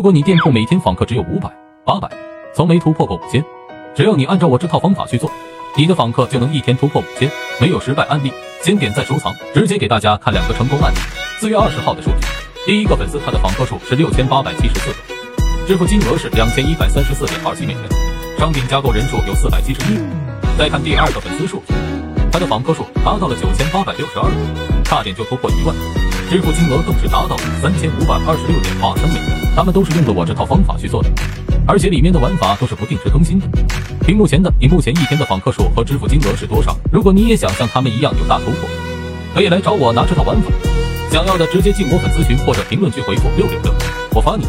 如果你店铺每天访客只有五百、八百，从没突破过五千，只要你按照我这套方法去做，你的访客就能一天突破五千。没有失败案例，先点赞收藏，直接给大家看两个成功案例。四月二十号的数据，第一个粉丝他的访客数是六千八百七十四个，支付金额是两千一百三十四点二七美元，商品加购人数有四百七十一。再看第二个粉丝数据，他的访客数达到了九千八百六十二个，差点就突破一万，支付金额更是达到了三千五百二十六点八三美元。他们都是用了我这套方法去做的，而且里面的玩法都是不定时更新的。屏幕前的你目前一天的访客数和支付金额是多少？如果你也想像他们一样有大突破，可以来找我拿这套玩法。想要的直接进我粉丝群或者评论区回复六六六，我发你。